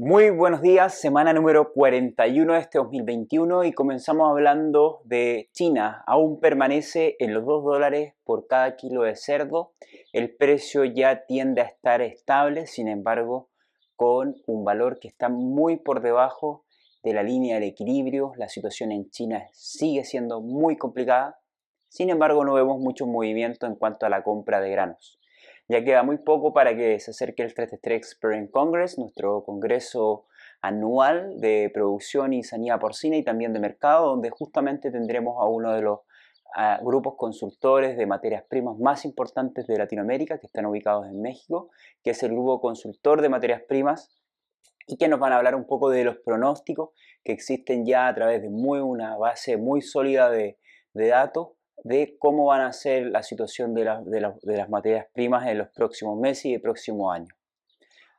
Muy buenos días, semana número 41 de este 2021 y comenzamos hablando de China. Aún permanece en los 2 dólares por cada kilo de cerdo. El precio ya tiende a estar estable, sin embargo, con un valor que está muy por debajo de la línea del equilibrio. La situación en China sigue siendo muy complicada. Sin embargo, no vemos mucho movimiento en cuanto a la compra de granos. Ya queda muy poco para que se acerque el 33 Experience Congress, nuestro congreso anual de producción y sanidad porcina y también de mercado, donde justamente tendremos a uno de los grupos consultores de materias primas más importantes de Latinoamérica, que están ubicados en México, que es el grupo consultor de materias primas y que nos van a hablar un poco de los pronósticos que existen ya a través de muy, una base muy sólida de, de datos de cómo van a ser la situación de, las materias primas en los próximos meses y el próximo año.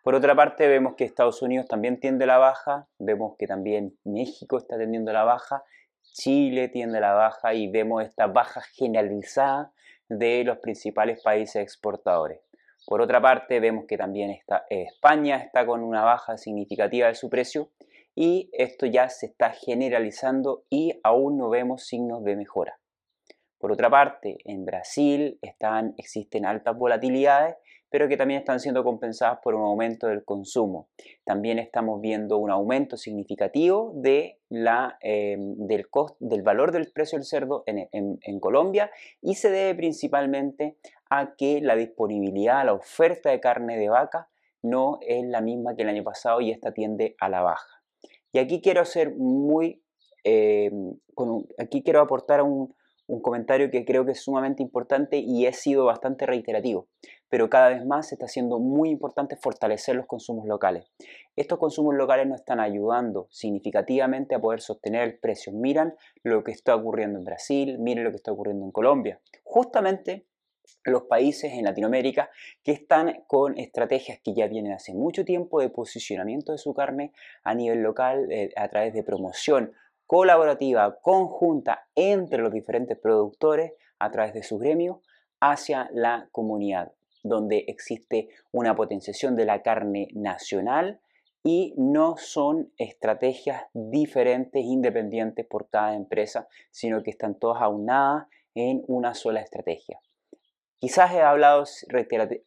Por otra parte, vemos que Estados Unidos también tiende la baja, vemos que también México está tendiendo la baja, Chile tiende la baja y vemos esta baja generalizada de los principales países exportadores. Por otra parte, vemos que también está, España está con una baja significativa de su precio y esto ya se está generalizando y aún no vemos signos de mejora. Por otra parte, en Brasil están, existen altas volatilidades, pero que también están siendo compensadas por un aumento del consumo. También estamos viendo un aumento significativo de la, em, del, valor del precio del cerdo en, Colombia y se debe principalmente a que la disponibilidad, la oferta de carne de vaca no es la misma que el año pasado y esta tiende a la baja. Y aquí quiero ser muy, em, aquí quiero aportar un, un comentario que creo que es sumamente importante y he sido bastante reiterativo, pero cada vez más se está haciendo muy importante fortalecer los consumos locales. Estos consumos locales nos están ayudando significativamente a poder sostener el precio. Miran lo que está ocurriendo en Brasil, miren lo que está ocurriendo en Colombia. Justamente los países en Latinoamérica que están con estrategias que ya vienen hace mucho tiempo de posicionamiento de su carne a nivel local eh, a través de promoción, colaborativa, conjunta entre los diferentes productores a través de sus gremios hacia la comunidad, donde existe una potenciación de la carne nacional y no son estrategias diferentes, independientes por cada empresa, sino que están todas aunadas en una sola estrategia. Quizás he hablado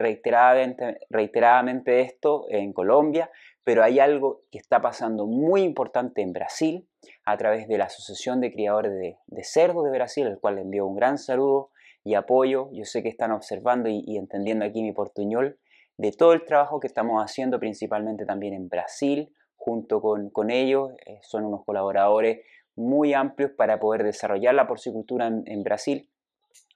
reiteradamente, de esto en Colombia, pero hay algo que está pasando muy importante en Brasil a través de la Asociación de Criadores de, Cerdos de Brasil, al cual le envío un gran saludo y apoyo. Yo sé que están observando y, entendiendo aquí mi portuñol de todo el trabajo que estamos haciendo, principalmente también en Brasil, junto con, ellos. Eh, son unos colaboradores muy amplios para poder desarrollar la porcicultura en, en Brasil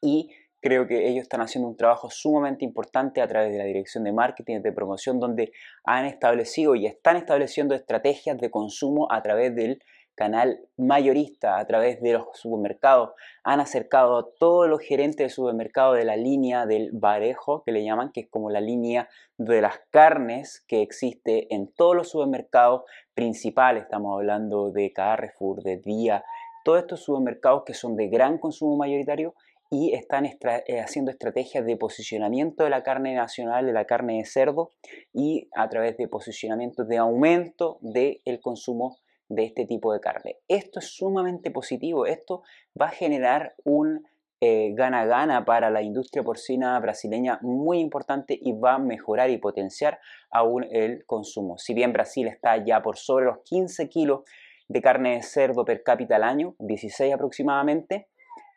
y Creo que ellos están haciendo un trabajo sumamente importante a través de la dirección de marketing y de promoción, donde han establecido y están estableciendo estrategias de consumo a través del canal mayorista, a través de los supermercados. Han acercado a todos los gerentes de supermercado de la línea del barejo, que le llaman, que es como la línea de las carnes que existe en todos los supermercados principales. Estamos hablando de Carrefour, de Día, todos estos supermercados que son de gran consumo mayoritario y están eh, haciendo estrategias de posicionamiento de la carne nacional, de la carne de cerdo y a través de posicionamiento de aumento del consumo de este tipo de carne. Esto es sumamente positivo, esto va a generar un eh, gana-gana para la industria porcina brasileña muy importante y va a mejorar y potenciar aún el consumo. Si bien Brasil está ya por sobre los 15 kilos de carne de cerdo per cápita al año, 16 aproximadamente,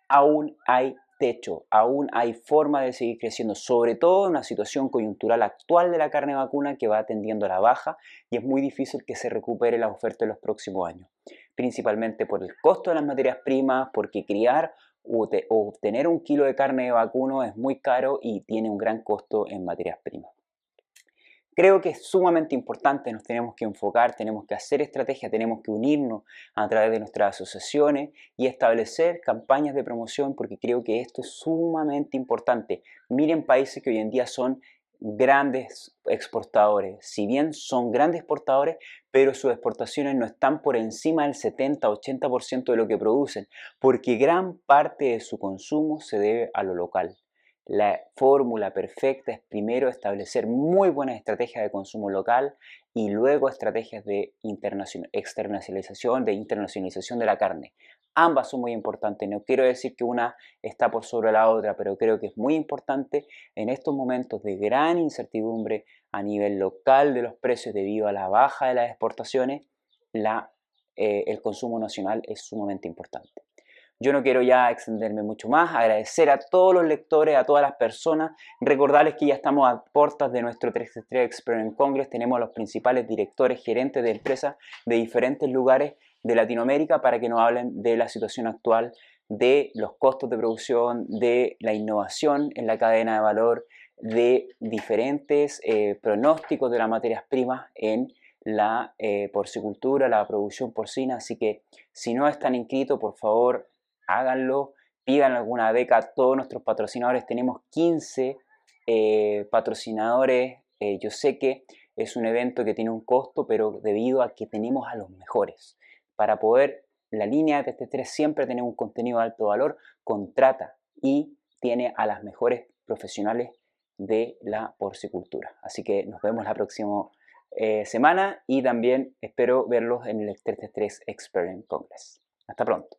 aún hay techo, aún hay forma de seguir creciendo, sobre todo en una situación coyuntural actual de la carne vacuna que va tendiendo a la baja y es muy difícil que se recupere la oferta en los próximos años, principalmente por el costo de las materias primas, porque criar o obtener un kilo de carne de vacuno es muy caro y tiene un gran costo en materias primas. Creo que es sumamente importante, nos tenemos que enfocar, tenemos que hacer estrategia, tenemos que unirnos a través de nuestras asociaciones y establecer campañas de promoción porque creo que esto es sumamente importante. Miren países que hoy en día son grandes exportadores, si bien son grandes exportadores, pero sus exportaciones no están por encima del 70-80% de lo que producen, porque gran parte de su consumo se debe a lo local. La fórmula perfecta es primero establecer muy buenas estrategias de consumo local y luego estrategias de externalización, de internacionalización de la carne. Ambas son muy importantes. No quiero decir que una está por sobre la otra, pero creo que es muy importante en estos momentos de gran incertidumbre a nivel local de los precios debido a la baja de las exportaciones, eh, el consumo nacional es sumamente importante. Yo no quiero ya extenderme mucho más, agradecer a todos los lectores, a todas las personas, recordarles que ya estamos a puertas de nuestro 363 Experience Congress, tenemos a los principales directores, gerentes de empresas de diferentes lugares de Latinoamérica para que nos hablen de la situación actual, de los costos de producción, de la innovación en la cadena de valor, de diferentes eh, pronósticos de las materias primas en la eh, porcicultura, la producción porcina, así que si no están inscritos, por favor, háganlo, pidan alguna beca a todos nuestros patrocinadores. Tenemos 15 eh, patrocinadores. Eh, yo sé que es un evento que tiene un costo, pero debido a que tenemos a los mejores. Para poder, la línea de TT3 siempre tiene un contenido de alto valor, contrata y tiene a las mejores profesionales de la porcicultura. Así que nos vemos la próxima eh, semana y también espero verlos en el 3 Experience Congress. Hasta pronto.